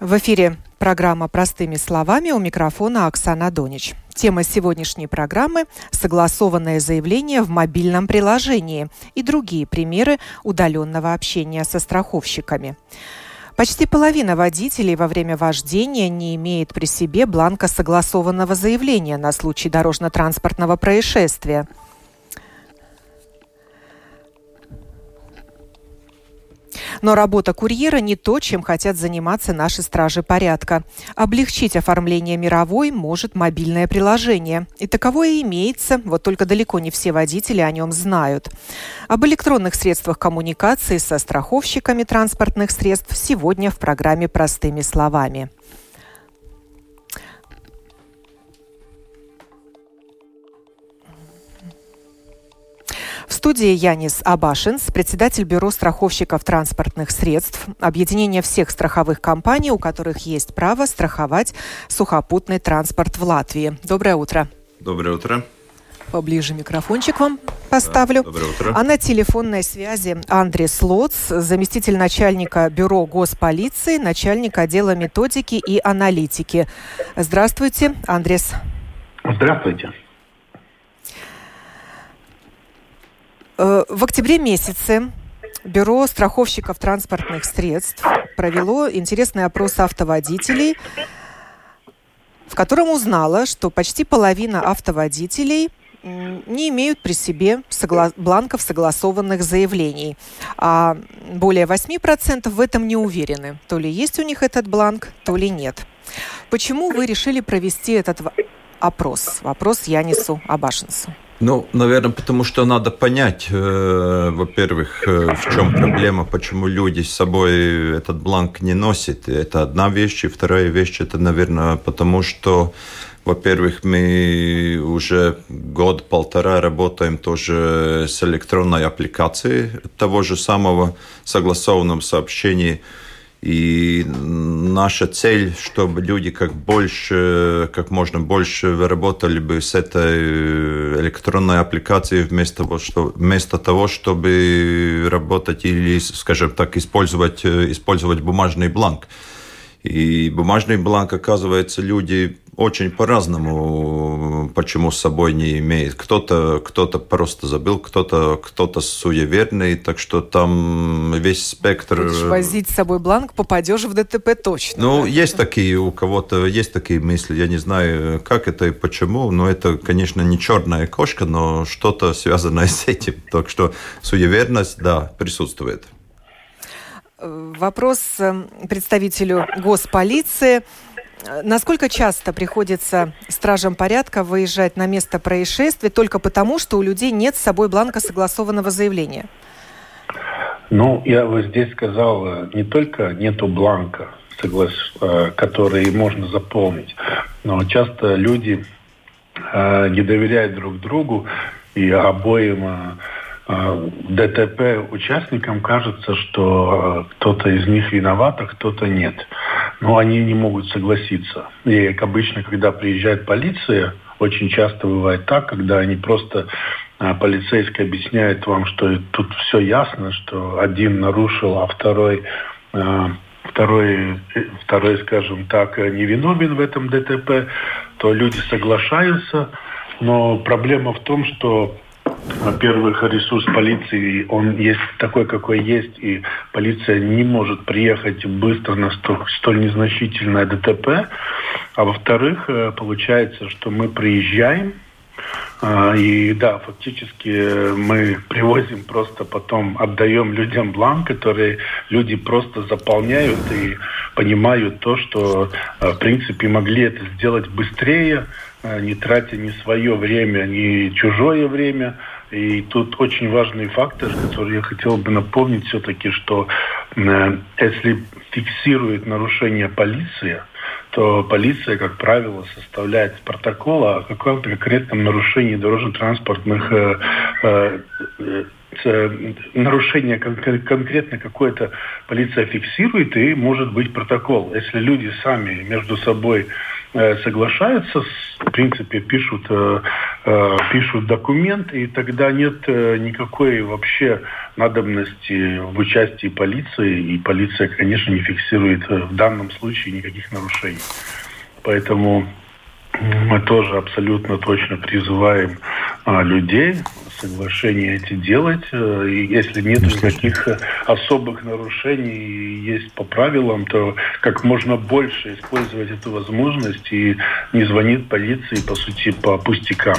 В эфире программа «Простыми словами» у микрофона Оксана Донич. Тема сегодняшней программы – согласованное заявление в мобильном приложении и другие примеры удаленного общения со страховщиками. Почти половина водителей во время вождения не имеет при себе бланка согласованного заявления на случай дорожно-транспортного происшествия – Но работа курьера не то, чем хотят заниматься наши стражи порядка. Облегчить оформление мировой может мобильное приложение. И таковое имеется, вот только далеко не все водители о нем знают. Об электронных средствах коммуникации со страховщиками транспортных средств сегодня в программе «Простыми словами». В студии Янис Абашинс, председатель Бюро страховщиков транспортных средств, объединение всех страховых компаний, у которых есть право страховать сухопутный транспорт в Латвии. Доброе утро. Доброе утро. Поближе микрофончик вам поставлю. Да, доброе утро. А на телефонной связи Андрес Лоц, заместитель начальника Бюро госполиции, начальник отдела методики и аналитики. Здравствуйте, Андрес. Здравствуйте. В октябре месяце Бюро страховщиков транспортных средств провело интересный опрос автоводителей, в котором узнала, что почти половина автоводителей не имеют при себе согла- бланков согласованных заявлений. А более 8% в этом не уверены. То ли есть у них этот бланк, то ли нет. Почему вы решили провести этот опрос? Вопрос я несу Абашинсу. Ну, наверное, потому что надо понять, э, во-первых, э, в чем проблема, почему люди с собой этот бланк не носят. Это одна вещь. И вторая вещь, это, наверное, потому что во-первых, мы уже год-полтора работаем тоже с электронной аппликацией того же самого согласованного сообщения и наша цель, чтобы люди как больше, как можно больше работали бы с этой электронной аппликацией вместо того, что, вместо того чтобы работать или, скажем так, использовать, использовать бумажный бланк. И бумажный бланк, оказывается, люди очень по-разному, почему с собой не имеет. Кто-то кто просто забыл, кто-то кто суеверный, так что там весь спектр... Будешь возить с собой бланк, попадешь в ДТП точно. Ну, есть такие, у кого-то есть такие мысли, я не знаю, как это и почему, но это, конечно, не черная кошка, но что-то связанное с этим. Так что суеверность, да, присутствует. Вопрос эм, представителю госполиции. Насколько часто приходится стражам порядка выезжать на место происшествия только потому, что у людей нет с собой бланка согласованного заявления? Ну, я вот здесь сказал, э, не только нету бланка, э, который можно заполнить, но часто люди э, не доверяют друг другу и обоим ДТП участникам кажется, что кто-то из них виноват, а кто-то нет но они не могут согласиться. И обычно, когда приезжает полиция, очень часто бывает так, когда они просто а, полицейский объясняет вам, что тут все ясно, что один нарушил, а второй а, второй, второй, скажем так, невиновен в этом ДТП, то люди соглашаются. Но проблема в том, что во-первых, ресурс полиции, он есть такой, какой есть, и полиция не может приехать быстро на столь, столь незначительное ДТП. А во-вторых, э, получается, что мы приезжаем, а, и да, фактически мы привозим просто потом, отдаем людям бланк, который люди просто заполняют и понимают то, что э, в принципе могли это сделать быстрее, э, не тратя ни свое время, ни чужое время. И тут очень важный фактор, который я хотел бы напомнить все-таки, что э, если фиксирует нарушение полиция, то полиция, как правило, составляет протокол о каком-то конкретном нарушении дорожно-транспортных э, э, э, нарушение конкретно какое-то полиция фиксирует, и может быть протокол. Если люди сами между собой соглашаются, в принципе, пишут, пишут документ, и тогда нет никакой вообще надобности в участии полиции, и полиция, конечно, не фиксирует в данном случае никаких нарушений. Поэтому мы тоже абсолютно точно призываем а, людей соглашения эти делать. Э, и если нет никаких э, особых нарушений, есть по правилам, то как можно больше использовать эту возможность и не звонит полиции, по сути, по пустякам.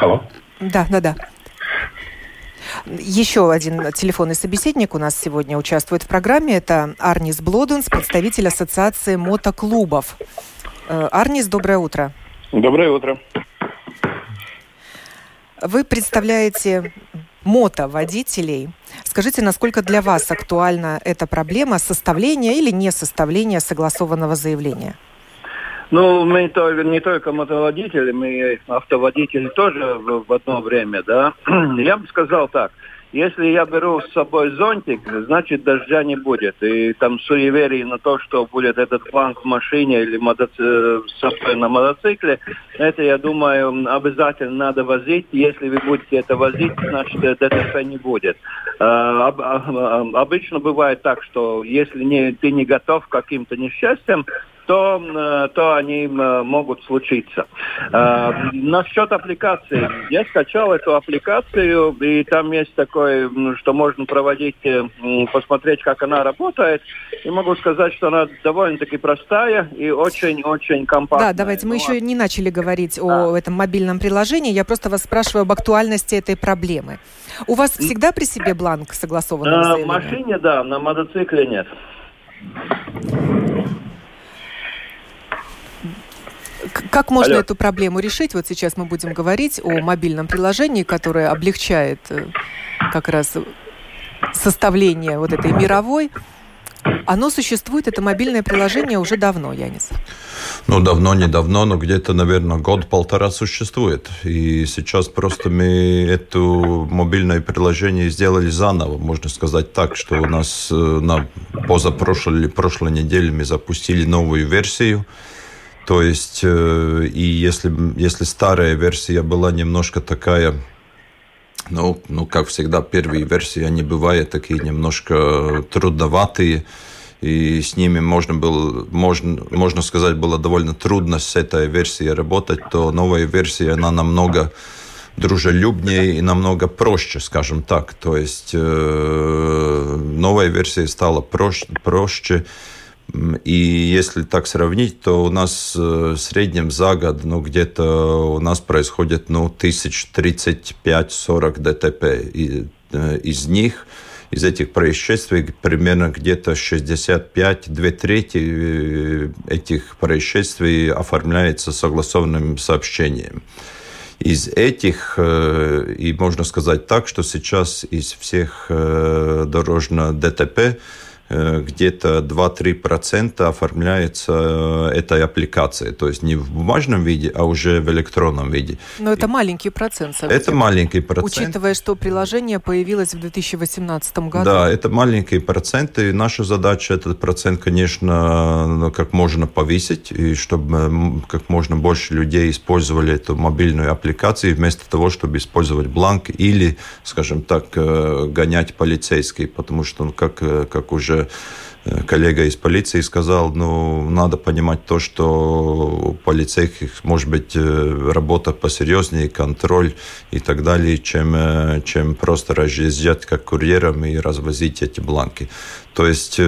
Алло. Да, да, да. Еще один телефонный собеседник у нас сегодня участвует в программе. Это Арнис Блоденс, представитель Ассоциации мотоклубов. Э, Арнис, доброе утро. Доброе утро. Вы представляете мотоводителей. Скажите, насколько для вас актуальна эта проблема составления или не составления согласованного заявления? Ну, мы то, не только мотоводители, мы автоводители тоже в, в одно время, да. Я бы сказал так. Если я беру с собой зонтик, значит дождя не будет. И там суеверие на то, что будет этот планк в машине или мотоци... на мотоцикле, это, я думаю, обязательно надо возить. Если вы будете это возить, значит ДТП не будет. А, а, обычно бывает так, что если не, ты не готов к каким-то несчастьям, то, э, то они э, могут случиться. Э, насчет аппликации. Я скачал эту аппликацию, и там есть такое, что можно проводить, посмотреть, как она работает. И могу сказать, что она довольно-таки простая и очень-очень компактная. Да, давайте, мы ну, еще не начали говорить да. о этом мобильном приложении. Я просто вас спрашиваю об актуальности этой проблемы. У вас всегда при себе бланк согласованного На заявления? машине, да, на мотоцикле нет. Как можно Алло. эту проблему решить? Вот сейчас мы будем говорить о мобильном приложении, которое облегчает э, как раз составление вот этой мировой. Оно существует, это мобильное приложение уже давно, Янис. Ну, давно, недавно, но где-то, наверное, год-полтора существует. И сейчас просто мы это мобильное приложение сделали заново, можно сказать так, что у нас э, на позапрошлой или прошлой неделе мы запустили новую версию, то есть, э, и если, если старая версия была немножко такая, ну, ну, как всегда, первые версии, они бывают такие немножко трудноватые, и с ними можно было, можно, можно сказать, было довольно трудно с этой версией работать, то новая версия, она намного дружелюбнее и намного проще, скажем так. То есть э, новая версия стала проще, проще и если так сравнить, то у нас э, в среднем за год, ну, где-то у нас происходит, ну, 1035-40 ДТП. И, э, из них, из этих происшествий, примерно где-то 65, две трети э, этих происшествий оформляется согласованным сообщением. Из этих, и можно сказать так, что сейчас из всех дорожно ДТП где-то 2-3% оформляется э, этой аппликацией. То есть не в бумажном виде, а уже в электронном виде. Но это маленький процент. Совсем. Это маленький процент. Учитывая, что приложение появилось в 2018 году. Да, это маленькие проценты. И наша задача этот процент, конечно, ну, как можно повысить, и чтобы как можно больше людей использовали эту мобильную аппликацию, вместо того, чтобы использовать бланк или, скажем так, э, гонять полицейский, потому что, как, как уже Э, коллега из полиции сказал, ну, надо понимать то, что у полицейских может быть э, работа посерьезнее, контроль и так далее, чем, э, чем просто разъезжать как курьером и развозить эти бланки. То есть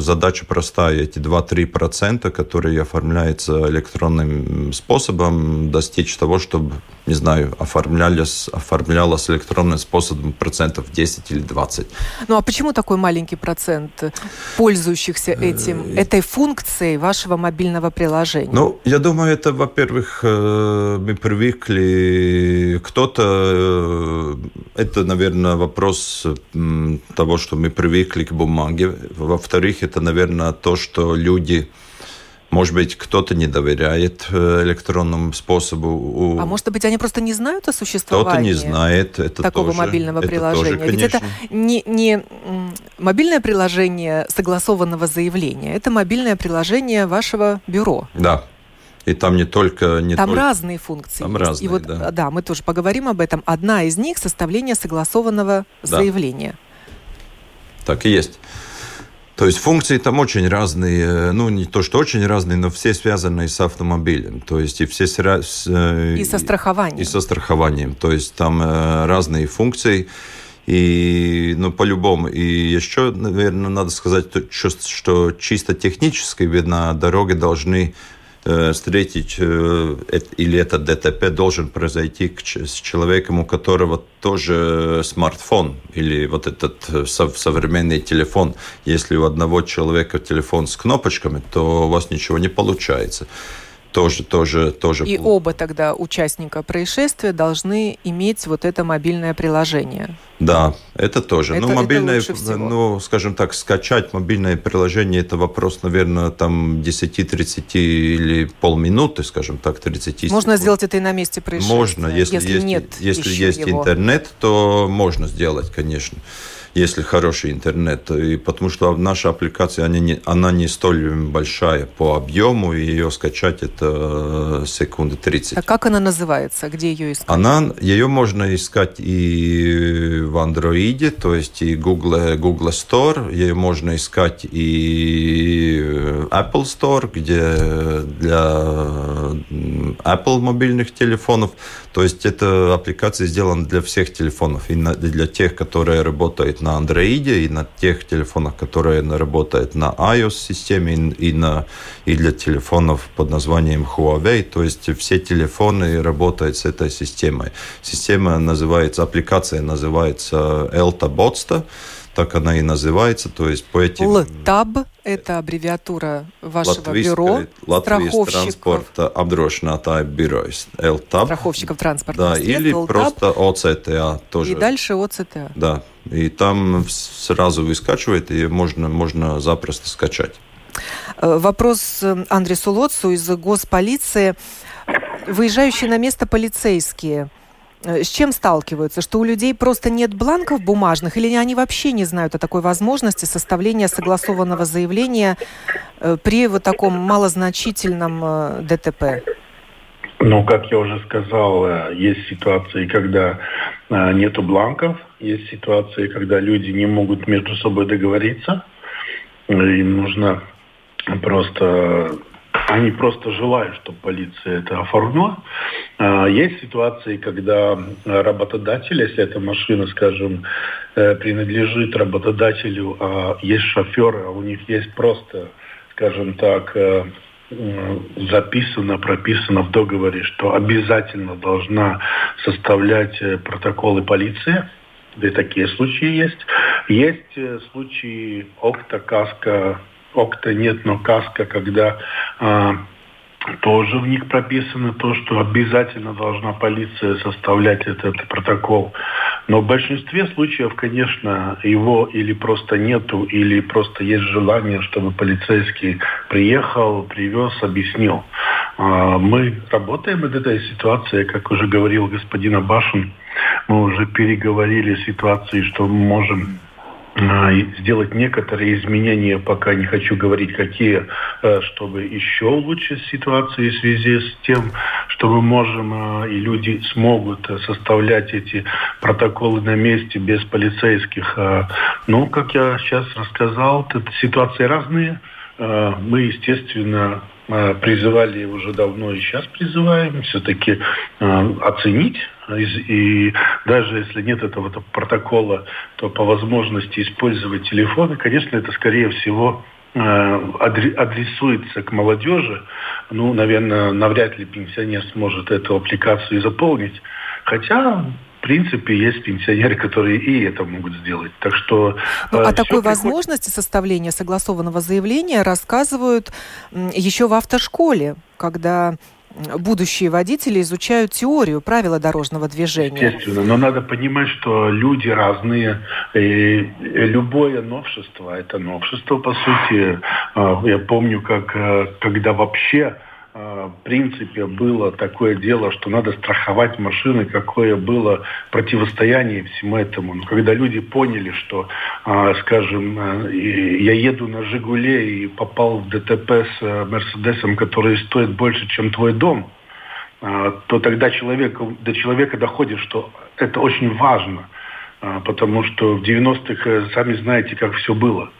задача простая. Эти 2-3%, которые оформляются электронным способом, достичь того, чтобы не знаю, оформлялось, оформлялось электронным способом процентов 10 или 20. Ну а почему такой маленький процент пользующихся этим, э, этой функцией вашего мобильного приложения? Ну, я думаю, это, во-первых, э, мы привыкли, кто-то, э, это, наверное, вопрос того, что мы привыкли к бумаге. Во-вторых, это, наверное, то, что люди Может быть, кто-то не доверяет э, электронному способу. А может быть, они просто не знают о существовании Кто-то не знает. Это такого тоже, мобильного это приложения. Тоже, Ведь это не, не мобильное приложение согласованного заявления, это мобильное приложение вашего бюро. Да, и там не только... Не там только... разные функции Там есть. разные, и вот, да. да, мы тоже поговорим об этом. Одна из них – составление согласованного Да. заявления. Так и есть. То есть функции там очень разные, ну не то, что очень разные, но все связаны с автомобилем. То есть и все сра- с, э, И со страхованием. И со страхованием. То есть там э, разные функции. И, ну, по-любому. И еще, наверное, надо сказать, то, что, что чисто технически, видно, дороги должны э, встретить, э, или этот ДТП должен произойти с человеком, у которого тоже смартфон, или вот этот э, сов- современный телефон. Если у одного человека телефон с кнопочками, то у вас ничего не получается. Тоже, тоже, тоже. И оба тогда участника происшествия должны иметь вот это мобильное приложение. Да, это тоже. Это- ну, это мобильное, всего. ну, скажем так, скачать мобильное приложение, это вопрос, наверное, там 10-30 или полминуты, скажем так, 30 Можно секунд. сделать это и на месте происшествия. Можно, если, если есть, нет если есть его. интернет, то можно сделать, конечно, если хороший интернет. И потому что наша аппликация, она не, она не столь большая по объему, и ее скачать это э, секунды 30. А как она называется? Где ее искать? Она, ее можно искать и в андроиде, то есть и Google, Google Store, ее можно искать и Apple Store, где для Apple мобильных телефонов. То есть эта аппликация сделана для всех телефонов, и для тех, которые работают на андроиде, и на тех телефонах, которые работают на iOS-системе, и на, и для телефонов под названием Huawei. То есть все телефоны работают с этой системой. Система называется, аппликация называется Elta Botsta, так она и называется. То есть по этим... ЛТАБ – это аббревиатура вашего бюро Латвijas страховщиков, транспорта apdrošinātāju birojas. LTAB. страховщиков транспортных Да, или ЛТАБ, просто ОЦТА тоже. и дальше ОЦТА. Да, и там сразу выскачивает, и можно, можно запросто скачать. Э, Вопрос э, Андресу Лоцу из госполиции. Выезжающие на место полицейские э, с чем сталкиваются? Что у людей просто нет бланков бумажных, или они вообще не знают о такой возможности составления согласованного заявления э, при вот таком малозначительном э, ДТП? Ну, как я уже сказал, э, есть ситуации, когда э, нету бланков, есть ситуации, когда люди не могут между собой договориться, Э, им нужно просто они просто желают, чтобы полиция это оформила. А, Есть ситуации, когда работодатель, если эта машина, скажем, э, принадлежит работодателю, а есть шоферы, а у них есть просто, скажем так, э, записано, прописано в договоре, что обязательно должна составлять э, протоколы полиция. Да и такие случаи есть. Есть случаи окта, окта нет, но каска, когда а, тоже в них прописано то, что обязательно должна полиция составлять этот протокол. Но в большинстве случаев, конечно, его или просто нету, или просто есть желание, чтобы полицейский приехал, привез, объяснил. А, Мы работаем над этой ситуацией, как уже говорил господин Абашин, мы уже переговорили ситуации, что мы можем сделать некоторые изменения, пока не хочу говорить какие, э, чтобы еще улучшить ситуацию в связи с тем, что мы можем а, и люди смогут э, составлять эти протоколы на месте без полицейских. А, Ну, как я сейчас рассказал, ситуации разные. А, Мы, естественно, а, призывали уже давно и сейчас призываем все-таки а, оценить и даже если нет этого то- протокола, то по возможности использовать телефоны, конечно, это скорее всего э, адре- адресуется к молодежи. Ну, наверное, навряд ли пенсионер сможет эту аппликацию заполнить. Хотя, принципе, есть пенсионеры, которые и это могут сделать. Так что... Ну, э, о всё такой приходит- возможности составления согласованного заявления рассказывают еще в автошколе, когда будущие водители изучают теорию правила дорожного движения. Естественно, но надо понимать, что люди разные. И любое новшество – это новшество, по сути. А, я помню, как э, когда вообще принципе было такое дело, что надо страховать машины, какое было противостояние всему этому. Но когда люди поняли, что, а, скажем, э, я еду на «Жигуле» и попал в ДТП с э, «Мерседесом», который стоит больше, чем твой дом, а, то тогда человек, до человека доходит, что это очень важно, а, потому что в 90-х, э, сами знаете, как все было.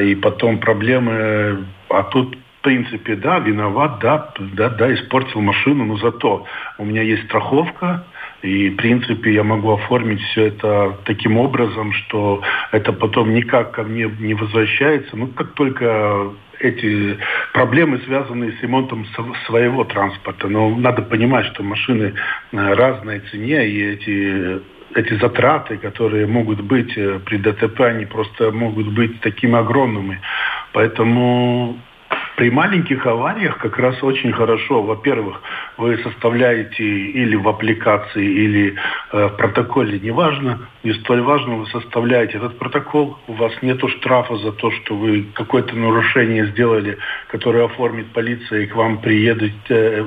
И потом проблемы, а тут принципе, да, виноват, да, да, да, испортил машину, но зато у меня есть страховка, и, в принципе, я могу оформить все это таким образом, что это потом никак ко мне не возвращается. Ну, как только эти проблемы, связанные с ремонтом своего транспорта. Но надо понимать, что машины э, разной цене, и эти эти затраты, которые могут быть э, при ДТП, они просто могут быть такими огромными. Поэтому при маленьких авариях как раз очень хорошо, во-первых, вы составляете или в аппликации, или э, в протоколе, неважно, не столь важно, вы составляете этот протокол, у вас нет штрафа за то, что вы какое-то нарушение сделали, которое оформит полиция и к вам приедут, э,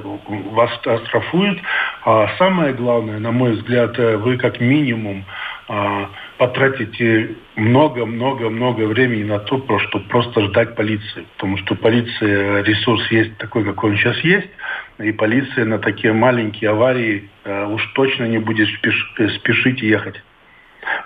вас оштрафуют. А самое главное, на мой взгляд, э, вы как минимум э, потратите много-много-много времени на то, чтобы просто ждать полиции. Потому что полиция, ресурс есть такой, какой он сейчас есть, и полиция на такие маленькие аварии э, уж точно не будет спеш, спешить ехать.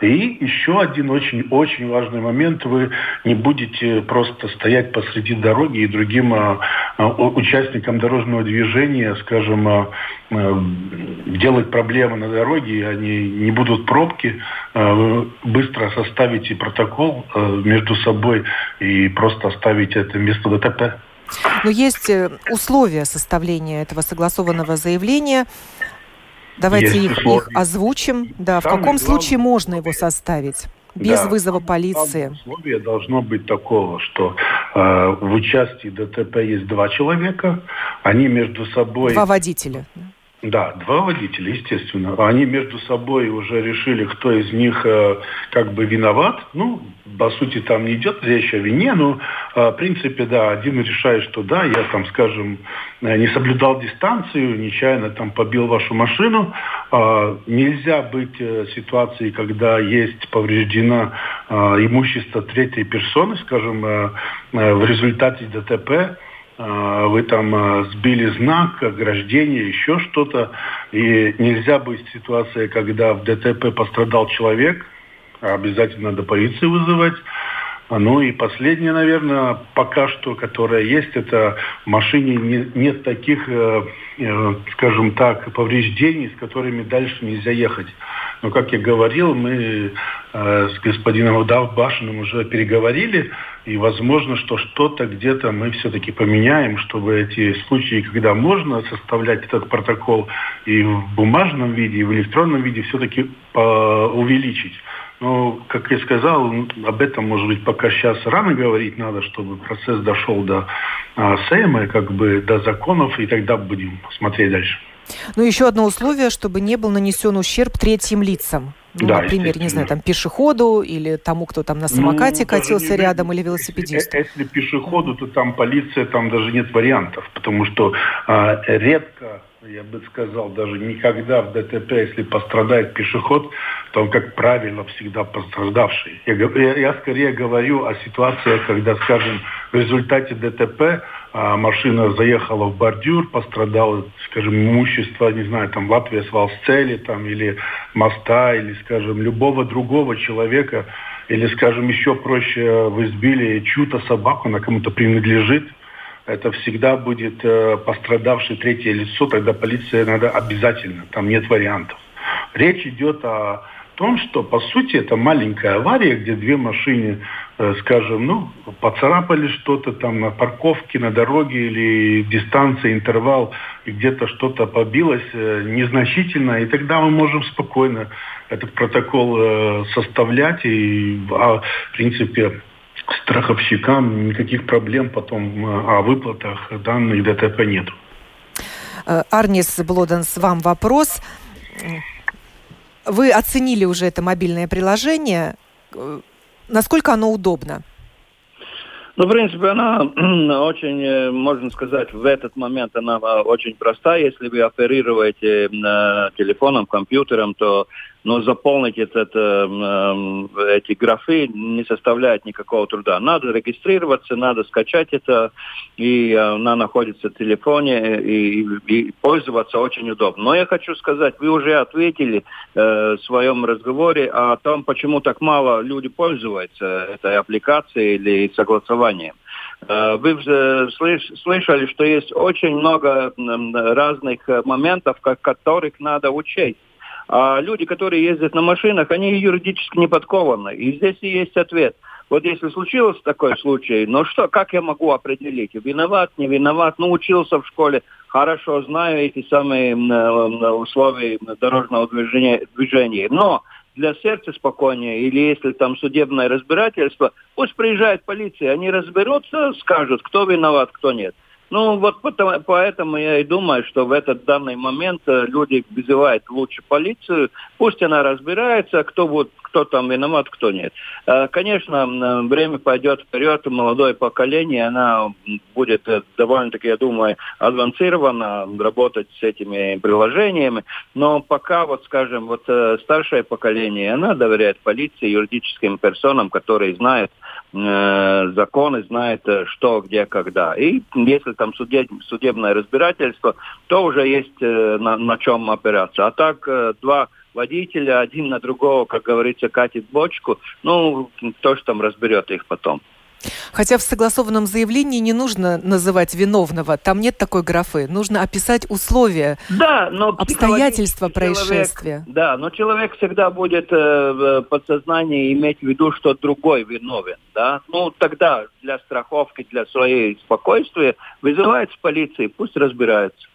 И еще один очень-очень важный момент. Вы не будете просто стоять посреди дороги и другим а, а, участникам дорожного движения, скажем, а, делать проблемы на дороге, они не будут пробки. Быстро составите протокол между собой и просто оставите это место ДТП. Но есть э, условия составления этого согласованного заявления. Давайте их, их озвучим. Да, Самое в каком случае можно его составить? Без да, вызова полиции. Условие должно быть такого, что э, в участии ДТП есть два человека, они между собой... Два водителя. Да, два водителя, естественно. Они между собой уже решили, кто из них э, как бы виноват. Ну, по сути, там не идет речь о вине, но, э, в принципе, да, один решает, что да, я там, скажем, э, не соблюдал дистанцию, нечаянно там побил вашу машину. Э, нельзя быть э, ситуации, когда есть повреждено э, имущество третьей персоны, скажем, э, э, в результате ДТП вы там а, сбили знак, ограждение, еще что-то. И нельзя быть ситуация, когда в ДТП пострадал человек, а обязательно надо полицию вызывать. Ну и последнее, наверное, пока что, которое есть, это в машине не, нет таких, э, э, скажем так, повреждений, с которыми дальше нельзя ехать. Но, как я говорил, мы э, с господином Удав-Башиным уже переговорили, и возможно, что что-то где-то мы все-таки поменяем, чтобы эти случаи, когда можно составлять этот протокол и в бумажном виде, и в электронном виде, все-таки увеличить. Но, как я сказал, об этом, может быть, пока сейчас рано говорить надо, чтобы процесс дошел до а, Сейма, как бы до законов, и тогда будем смотреть дальше. Ну, еще одно условие, чтобы не был нанесен ущерб третьим лицам. Ну, да, например, не знаю, там пешеходу или тому, кто там на ну, самокате ну, катился рядом, или велосипедисту. Если, если пешеходу, то там полиция, там даже нет вариантов, потому что а, редко я бы сказал, даже никогда в ДТП, если пострадает пешеход, то он, как правило, всегда пострадавший. Я, я, я скорее говорю о ситуации, когда, скажем, в результате ДТП а, машина заехала в бордюр, пострадало, скажем, имущество, не знаю, там Латвия с цели, там, или моста, или, скажем, любого другого человека, или, скажем, еще проще, вы сбили чью-то собаку, она кому-то принадлежит, это всегда будет э, пострадавшее третье лицо, тогда полиция надо обязательно, там нет вариантов. Речь идет о том, что по сути это маленькая авария, где две машины, э, скажем, ну, поцарапали что-то там на парковке, на дороге или дистанция, интервал, и где-то что-то побилось э, незначительно, и тогда мы можем спокойно этот протокол э, составлять, и, а, в принципе, страховщикам никаких проблем потом о выплатах данных ДТП нет. Арнис Блоденс, вам вопрос. Вы оценили уже это мобильное приложение. Насколько оно удобно? Ну, в принципе, она очень, э, можно сказать, в этот момент она очень проста. Если вы оперируете телефоном, компьютером, то но заполнить этот, э, эти графы не составляет никакого труда. Надо регистрироваться, надо скачать это, и она находится в телефоне, и, и пользоваться очень удобно. Но я хочу сказать, вы уже ответили э, в своем разговоре о том, почему так мало люди пользуются этой аппликацией или согласованием. Э, вы слышали, что есть очень много разных моментов, которых надо учесть. А люди, которые ездят на машинах, они юридически не подкованы. И здесь и есть ответ. Вот если случился такой случай, ну что, как я могу определить, виноват, не виноват, ну учился в школе, хорошо знаю эти самые условия дорожного движения, движения. но для сердца спокойнее, или если там судебное разбирательство, пусть приезжает полиция, они разберутся, скажут, кто виноват, кто нет. Ну, вот поэтому я и думаю, что в этот данный момент э, люди вызывают лучше полицию, пусть она разбирается, кто, будет, кто там виноват, кто нет. Э, конечно, время пойдет вперед, молодое поколение, она будет э, довольно-таки, я думаю, авансирована работать с этими приложениями, но пока, вот скажем, вот старшее поколение, она доверяет полиции, юридическим персонам, которые знают э, законы, знает, что, где, когда. И если там судеб, судебное разбирательство, то уже есть э, на, на чем опираться. А так э, два водителя, один на другого, как говорится, катит бочку, ну, кто же там разберет их потом. Хотя в согласованном заявлении не нужно называть виновного, там нет такой графы. Нужно описать условия, да, но обстоятельства происшествия. Человек, да, но человек всегда будет э, в подсознании иметь в виду, что другой виновен. Да? Ну, тогда для страховки, для своей спокойствия вызывается полиция, пусть разбираются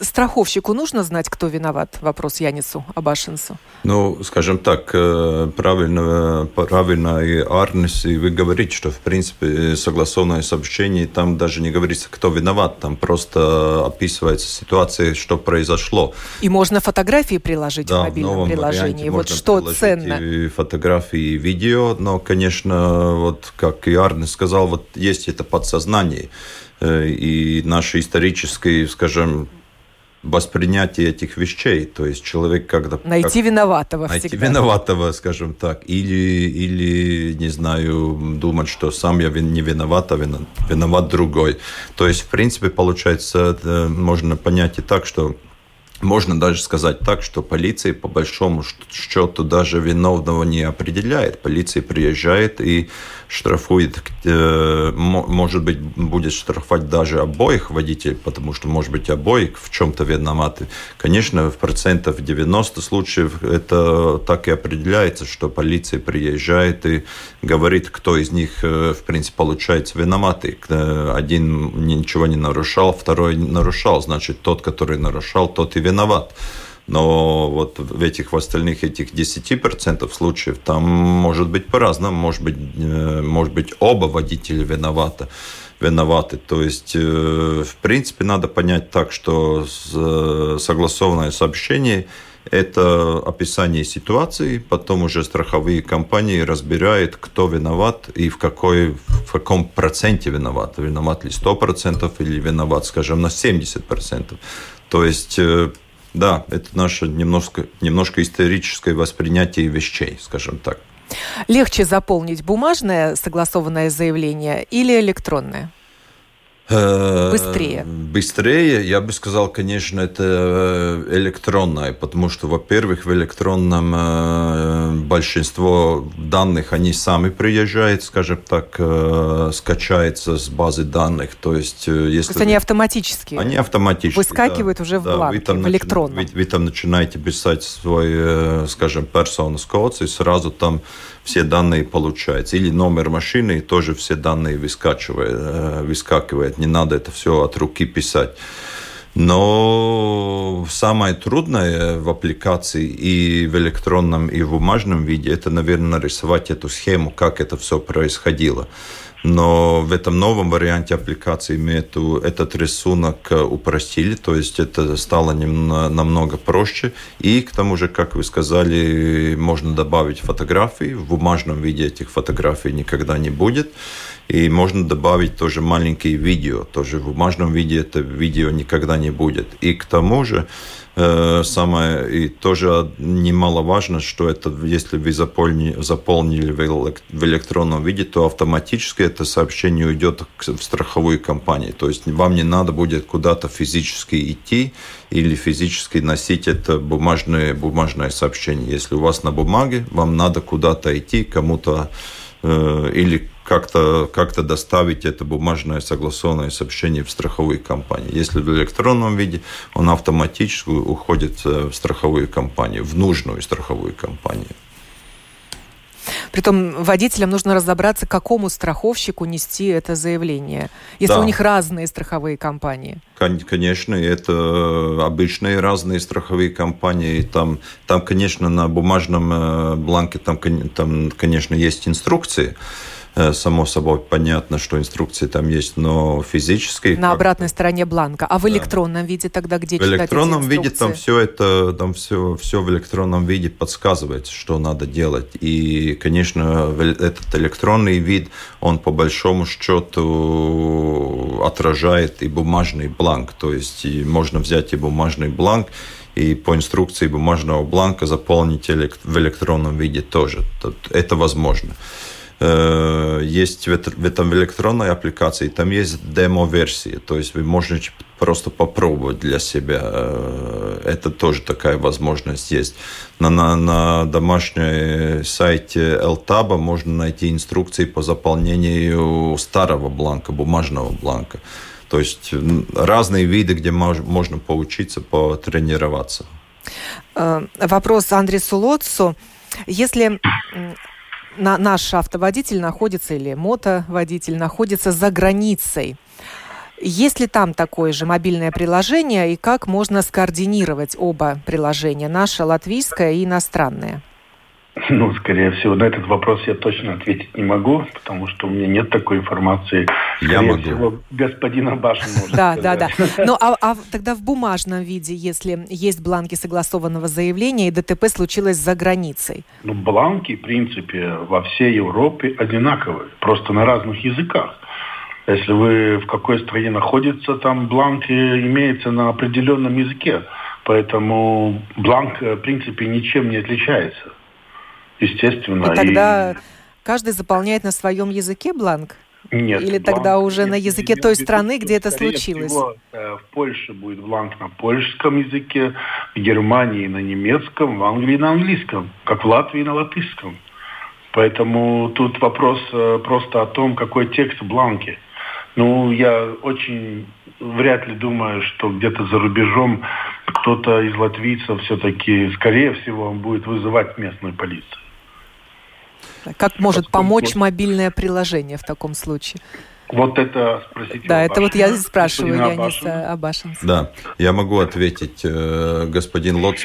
страховщику нужно знать, кто виноват? Вопрос Янису Абашинсу. Ну, скажем так, э, правильно, правильно и Арнес, и вы говорите, что, в принципе, согласованное сообщение, там даже не говорится, кто виноват, там просто описывается ситуация, что произошло. И можно фотографии приложить да, в мобильном в приложении. Вот что ценно. И фотографии, и видео, но, конечно, вот как и Арнес сказал, вот есть это подсознание и наши исторические, скажем, воспринятие этих вещей. То есть человек когда... Найти как, виноватого Найти всегда. виноватого, скажем так. Или, или, не знаю, думать, что сам я не виноват, а виноват другой. То есть, в принципе, получается, можно понять и так, что можно даже сказать так, что полиция по большому счету даже виновного не определяет. Полиция приезжает и штрафует, э, может быть, будет штрафовать даже обоих водителей, потому что, может быть, обоих в чем-то виноваты. Конечно, в процентов 90 случаев это так и определяется, что полиция приезжает и говорит, кто из них, э, в принципе, получается виноватый. Э, один ничего не нарушал, второй нарушал, значит, тот, который нарушал, тот и виноват. Но вот в этих в остальных этих 10% случаев там может быть по-разному. Может быть, э, может быть оба водителя виноваты виноваты. То есть, э, в принципе, надо понять так, что э, согласованное сообщение – это описание ситуации, потом уже страховые компании разбирают, кто виноват и в, какой, в каком проценте виноват. Виноват ли 100% или виноват, скажем, на 70%. То есть да, это наше немножко, немножко историческое воспринятие вещей, скажем так. Легче заполнить бумажное согласованное заявление или электронное? Э, быстрее? Быстрее, я бы сказал, конечно, это э, электронное, потому что, во-первых, в электронном э, большинство данных, они сами приезжают, скажем так, скачается с базы данных. То есть, если... То есть они автоматически? Они автоматически, Выскакивают да, уже в да, бланке, вы там в электронном. Вы, вы там начинаете писать свой, скажем, персонус код, и сразу там все данные получаются. Или номер машины, тоже все данные выскакивает, э, выскакивает. Не надо это все от руки писать. Но самое трудное в аппликации и в электронном, и в бумажном виде, это, наверное, нарисовать эту схему, как это все происходило. Но в этом новом варианте аппликации мы эту, этот рисунок упростили, то есть это стало намного проще. И к тому же, как вы сказали, можно добавить фотографии. В бумажном виде этих фотографий никогда не будет. И можно добавить тоже маленькие видео. Тоже в бумажном виде это видео никогда не будет. И к тому же Э, самое, и тоже немаловажно, что это, если вы заполнили, заполнили в электронном виде, то автоматически это сообщение уйдет в страховую компанию. То есть вам не надо будет куда-то физически идти или физически носить это бумажное, бумажное сообщение. Если у вас на бумаге, вам надо куда-то идти, кому-то э, или как-то как доставить это бумажное согласованное сообщение в страховую компанию. Если в электронном виде, он автоматически уходит э, в страховую компанию, в нужную страховую компанию. Притом водителям нужно разобраться, какому страховщику нести это заявление, если да. у них разные страховые компании. Конечно, это обычные разные страховые компании. Там, там конечно, на бумажном э, бланке там, там, конечно, есть инструкции. Э, само собой понятно, что инструкции там есть, но физически... На обратной стороне бланка. А в электронном да. виде тогда где В электронном виде там все это, там все, все в электронном виде подсказывает, что надо делать. И, конечно, этот электронный вид, он по большому счету отражает и бумажный бланк. То есть можно взять и бумажный бланк, и по инструкции бумажного бланка заполнить в электронном виде тоже. Это возможно. Э, есть в этом электронной аппликации, там есть демо-версии, то есть вы можете просто попробовать для себя. Э, это тоже такая возможность есть. На, на, на домашнем сайте LTAB можно найти инструкции по заполнению старого бланка, бумажного бланка. То есть разные виды, где можно поучиться, потренироваться. Э, вопрос Андресу Лоцу. Если на, наш автоводитель находится или мотоводитель находится за границей. Есть ли там такое же мобильное приложение и как можно скоординировать оба приложения, наше латвийское и иностранное? Ну, скорее всего, на этот вопрос я точно ответить не могу, потому что у меня нет такой информации. Скорее я могу. всего, господин Абашин может Да, да, да. Ну, а, а тогда в бумажном виде, если есть бланки согласованного заявления, и ДТП случилось за границей? Ну, бланки, в принципе, во всей Европе одинаковые, просто на разных языках. Если вы в какой стране находится, там бланк имеется на определенном языке. Поэтому бланк, в принципе, ничем не отличается естественно. И тогда и... каждый заполняет на своем языке бланк? Нет. Или тогда бланк, уже нет, на языке той страны, где это случилось? Всего, э, в Польше будет бланк на польском языке, в Германии на немецком, в Англии на английском, как в Латвии на латышском. Поэтому тут вопрос э, просто о том, какой текст в бланке. Ну, я очень вряд ли думаю, что где-то за рубежом кто-то из латвийцев все-таки, скорее всего, он будет вызывать местную полицию. Как может Поскольку... помочь мобильное приложение в таком случае? Вот это спросите. Да, это вот я спрашиваю, я не Абашин. Да, я могу ответить. Э, господин Лоц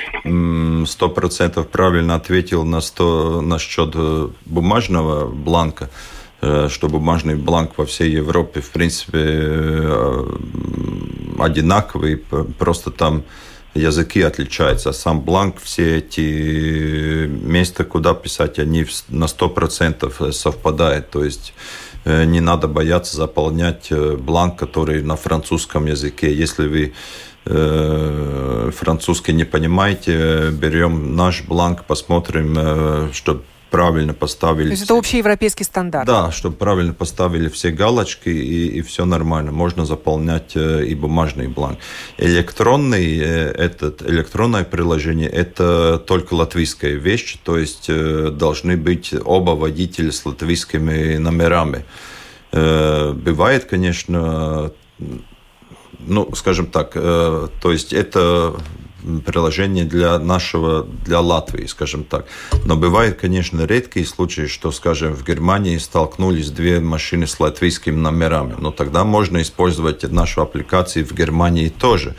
сто процентов правильно ответил на сто насчет э, бумажного бланка э, что бумажный бланк во всей Европе, в принципе, одинаковый, просто там языки отличаются. А сам бланк, все эти места, куда писать, они на 100% совпадают. То есть э, не надо бояться заполнять э, бланк, который на французском языке. Если вы э, французский не понимаете, берем наш бланк, посмотрим, чтобы правильно поставили. То есть это общеевропейский стандарт? Да, чтобы правильно поставили все галочки и, и все нормально. Можно заполнять э, и бумажный бланк. Электронный, э, этот, электронное приложение – это только латвийская вещь, то есть э, должны быть оба водителя с латвийскими номерами. Бывает, конечно, ну, скажем так, то есть это приложение для нашего, для Латвии, скажем так. Но бывают, конечно, редкие случаи, что, скажем, в Германии столкнулись две машины с латвийскими номерами. Но тогда можно использовать нашу аппликацию в Германии тоже.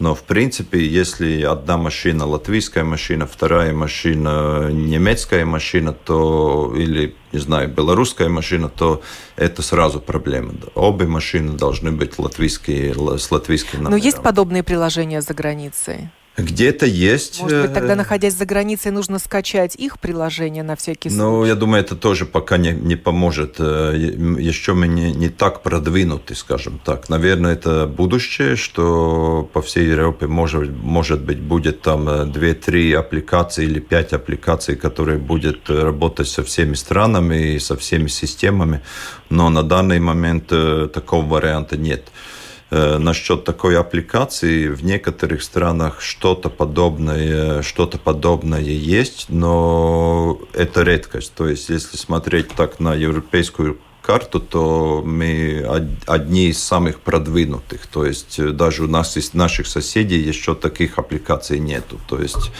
Но, в принципе, если одна машина латвийская машина, вторая машина немецкая машина, то или, не знаю, белорусская машина, то это сразу проблема. Обе машины должны быть латвийские, с латвийским номером. Но есть подобные приложения за границей? Где-то есть. Может быть, тогда, э, находясь за границей, нужно скачать их приложение на всякий случай? Ну, я думаю, это тоже пока не, не поможет. Э, еще мы не, не так продвинуты, скажем так. Наверное, это будущее, что по всей Европе, может, может быть, будет там 2-3 э, аппликации или 5 аппликаций, которые будут работать со всеми странами и со всеми системами. Но на данный момент такого варианта нет. Э, насчет такой аппликации. В некоторых странах что-то подобное, что-то подобное есть, но это редкость. То есть, если смотреть так на европейскую карту, то мы одни из самых продвинутых. То есть э, даже у нас из наших соседей еще таких аппликаций нету. То есть,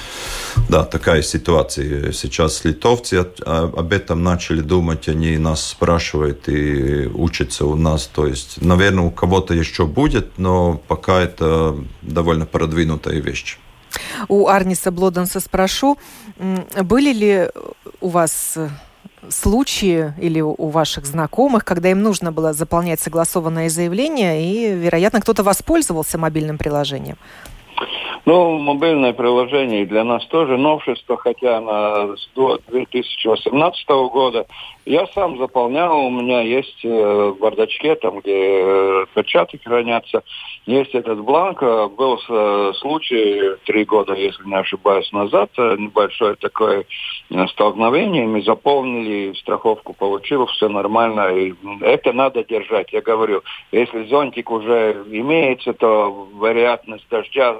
да, такая ситуация. Сейчас литовцы об этом начали думать, они нас спрашивают и учатся у нас. То есть, наверное, у кого-то еще будет, но пока это довольно продвинутая вещь. У Арниса Блоденса спрошу, были ли у вас случаи или у ваших знакомых, когда им нужно было заполнять согласованное заявление, и, вероятно, кто-то воспользовался мобильным приложением? Ну, мобильное приложение для нас тоже новшество, хотя на до 2018 года я сам заполнял, у меня есть э, в бардачке, там, где э, перчатки хранятся, есть этот бланк. Э, был случай три года, если не ошибаюсь, назад, небольшое такое столкновение, мы заполнили, страховку получил, все нормально, и это надо держать. Я говорю, если зонтик уже имеется, то вероятность дождя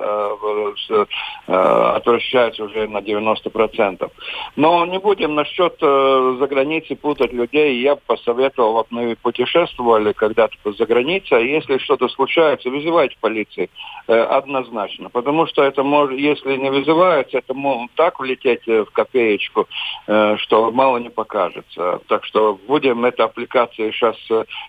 отвращается уже на 90%. Но не будем насчет за границей путать людей. Я бы посоветовал, вот мы путешествовали когда-то за границей, если что-то случается, вызывайте полицию э, однозначно. Потому что это может, если не вызывается, это может так влететь э, в копеечку, э, что мало не покажется. Так что будем эту аппликацию сейчас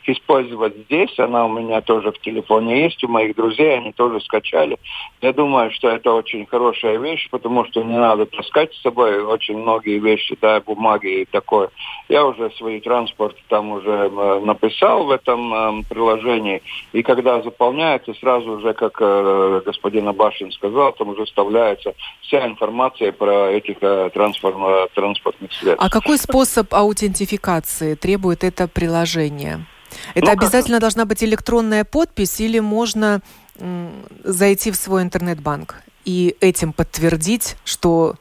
использовать здесь. Она у меня тоже в телефоне есть, у моих друзей, они тоже скачали. Я думаю, что это очень хорошая вещь, потому что не надо таскать с собой очень многие вещи, да, бумаги и такое. Я уже свой транспорт там уже написал в этом приложении. И когда заполняется, сразу уже, как э, господин Абашин сказал, там уже вставляется вся информация про этих транспорт, транспортных средств. А какой способ аутентификации требует это приложение? Это ну, обязательно как... должна быть электронная подпись или можно зайти в свой интернет-банк и этим подтвердить, что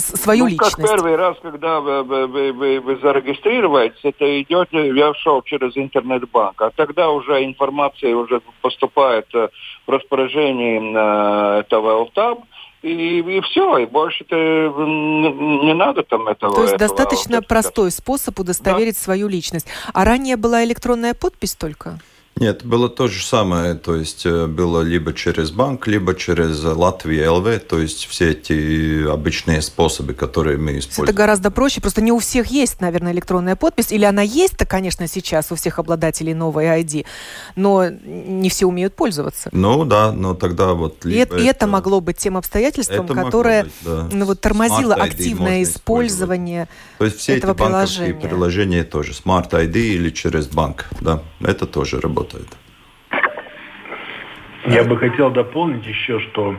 свою ну, личность? Как первый раз, когда вы, вы, вы, вы зарегистрируетесь, это идет, я шел через интернет-банк, а тогда уже информация уже поступает э, в распоряжение э, этого ЛТАБ, и, и все, и больше не надо там этого. То есть этого, достаточно вот, простой способ удостоверить да. свою личность. А ранее была электронная подпись только? Нет, было то же самое, то есть э, было либо через банк, либо через Латвия ЛВ, то есть все эти обычные способы, которые мы используем. Это гораздо проще, просто не у всех есть, наверное, электронная подпись, или она есть-то, конечно, сейчас у всех обладателей новой ID, но не все умеют пользоваться. Ну да, но тогда вот... И это, это могло быть тем обстоятельством, которое быть, да. ну, вот, тормозило активное использование То есть все этого эти банковские приложения. приложения тоже, Smart ID или через банк, да, это тоже работает работает. Я бы хотел дополнить еще, что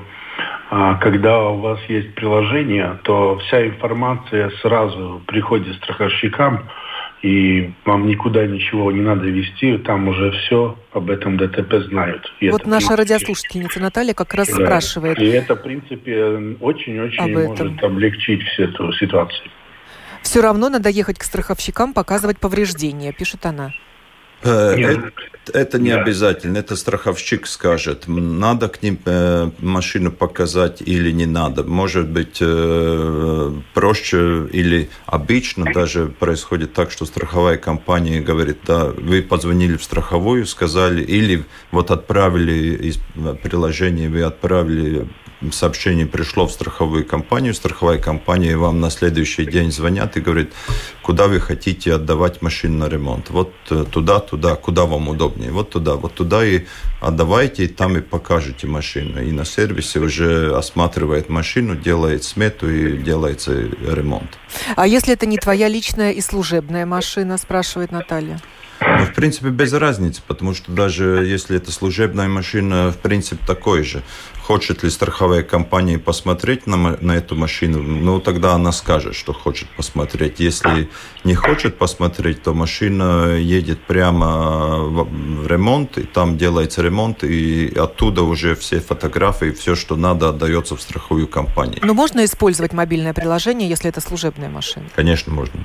а, когда у вас есть приложение, то вся информация сразу приходит страховщикам, и вам никуда ничего не надо вести, там уже все об этом ДТП знают. И вот наша принципе, радиослушательница Наталья как раз да. спрашивает. И это, в принципе, очень-очень может облегчить всю эту ситуацию. Все равно надо ехать к страховщикам, показывать повреждения, пишет она. Э, это, это не да. обязательно, это страховщик скажет, надо к ним э, машину показать или не надо. Может быть, э, проще или обычно даже происходит так, что страховая компания говорит, да, вы позвонили в страховую, сказали, или вот отправили из приложения, вы отправили сообщение пришло в страховую компанию, страховая компания вам на следующий день звонят и говорит, куда вы хотите отдавать машину на ремонт. Вот э, туда, туда, куда вам удобнее. Вот туда, вот туда и отдавайте, и там и покажете машину. И на сервисе уже осматривает машину, делает смету и делается ремонт. А если это не твоя личная и служебная машина, спрашивает Наталья? Ну, в принципе, без разницы, потому что даже если это служебная машина, в принципе, такой же. Хочет ли страховая компания посмотреть на, на эту машину, ну, тогда она скажет, что хочет посмотреть. Если не хочет посмотреть, то машина едет прямо в ремонт, и там делается ремонт, и оттуда уже все фотографии, все, что надо, отдается в страховую компанию. Но можно использовать мобильное приложение, если это служебная машина? Конечно, можно.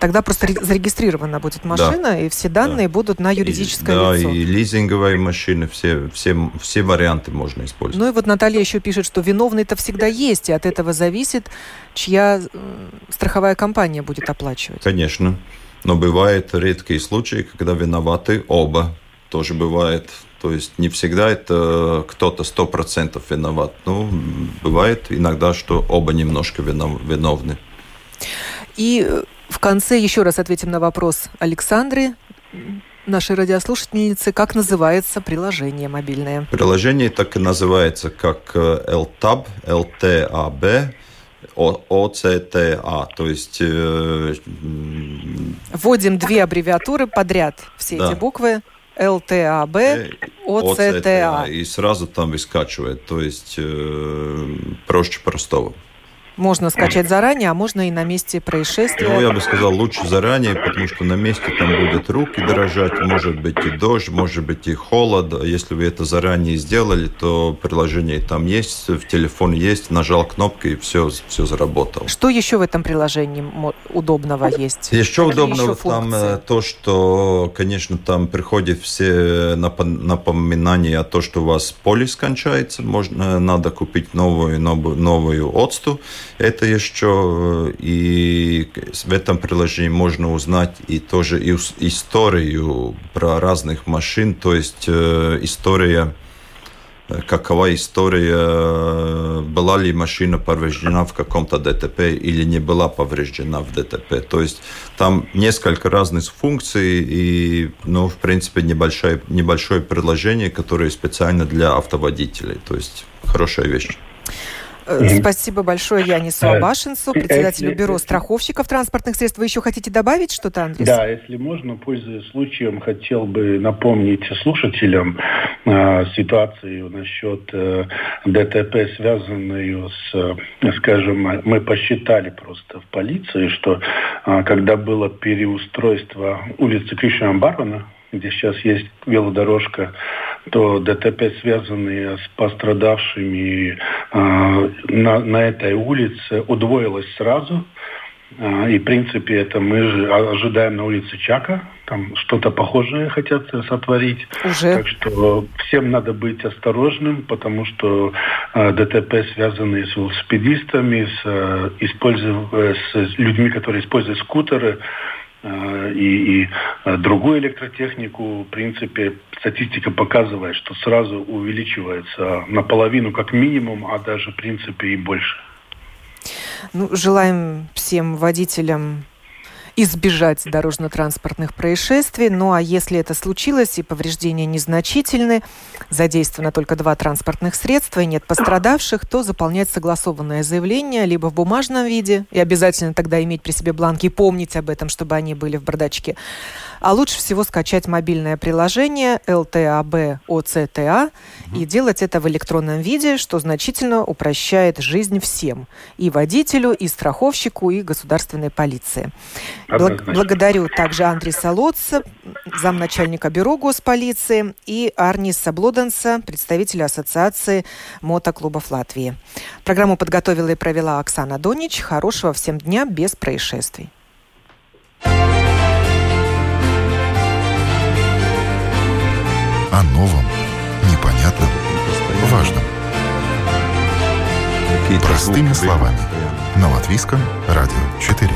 Тогда просто зарегистрирована будет машина, да. и все данные да. будут на юридическое и, лицо. Да, и лизинговые машины, все, все, все варианты можно использовать. Ну и вот Наталья еще пишет, что виновный-то всегда есть, и от этого зависит, чья э, страховая компания будет оплачивать. Конечно. Но бывают редкие случаи, когда виноваты оба. Тоже бывает. То есть не всегда это кто-то сто процентов виноват. Ну, бывает иногда, что оба немножко виновны. И э, в конце еще раз ответим на вопрос Александры, нашей радиослушательницы, как называется приложение мобильное. Приложение так и называется, как LTAB, LTAB, ОЦТА, то есть... Э, Вводим две аббревиатуры подряд, все да. эти буквы. ЛТАБ, ОЦТА. И сразу там выскачивает, то есть э, проще простого. Можно скачать заранее, а можно и на месте происшествия. Ну, я бы сказал, лучше заранее, потому что на месте там будет руки дрожать, может быть и дождь, может быть и холод. Если вы это заранее сделали, то приложение там есть, в телефоне есть, нажал кнопку и все, все заработало. Что еще в этом приложении удобного есть? Еще Какие удобного еще там э, то, что, конечно, там приходят все напоминания о том, что у вас полис кончается, можно, надо купить новую, новую, новую отсту. Это еще и в этом приложении можно узнать и тоже историю про разных машин, то есть э, история какова история, была ли машина повреждена в каком-то ДТП или не была повреждена в ДТП. То есть там несколько разных функций и, ну, в принципе, небольшое, небольшое приложение, которое специально для автоводителей. То есть хорошая вещь. Э, спасибо большое Янису Абашинцу, председателю Бюро страховщиков транспортных средств. Вы еще хотите добавить что-то, Андрей? Да, если можно, пользуясь случаем, хотел бы напомнить слушателям э, ситуацию насчет э, ДТП, связанную с, э, скажем, мы посчитали просто в полиции, что э, когда было переустройство улицы Кришна Барона, где сейчас есть велодорожка, то ДТП, связанные с пострадавшими э, на, на этой улице, удвоилось сразу. Э, и, в принципе, это мы же ожидаем на улице Чака. Там что-то похожее хотят сотворить. Уже. Так что всем надо быть осторожным, потому что э, ДТП, связанные с велосипедистами, с, э, используя, с людьми, которые используют скутеры, Э, и, и э, другую электротехнику, в принципе, статистика показывает, что сразу увеличивается наполовину как минимум, а даже в принципе и больше. Ну, желаем всем водителям избежать дорожно-транспортных происшествий. Ну а если это случилось и повреждения незначительны, задействовано только два транспортных средства и нет пострадавших, то заполнять согласованное заявление либо в бумажном виде, и обязательно тогда иметь при себе бланки и помнить об этом, чтобы они были в бардачке. А лучше всего скачать мобильное приложение LTAB OCTA и делать это в электронном виде, что значительно упрощает жизнь всем. И водителю, и страховщику, и государственной полиции. Благ- благодарю также Андреса Лотца, замначальника бюро госполиции, и Арниса Блоденса, представителя Ассоциации мотоклубов Латвии. Программу подготовила и провела Оксана Донич. Хорошего всем дня без происшествий. О новом, непонятном, важном. Простыми словами. На Латвийском радио 4.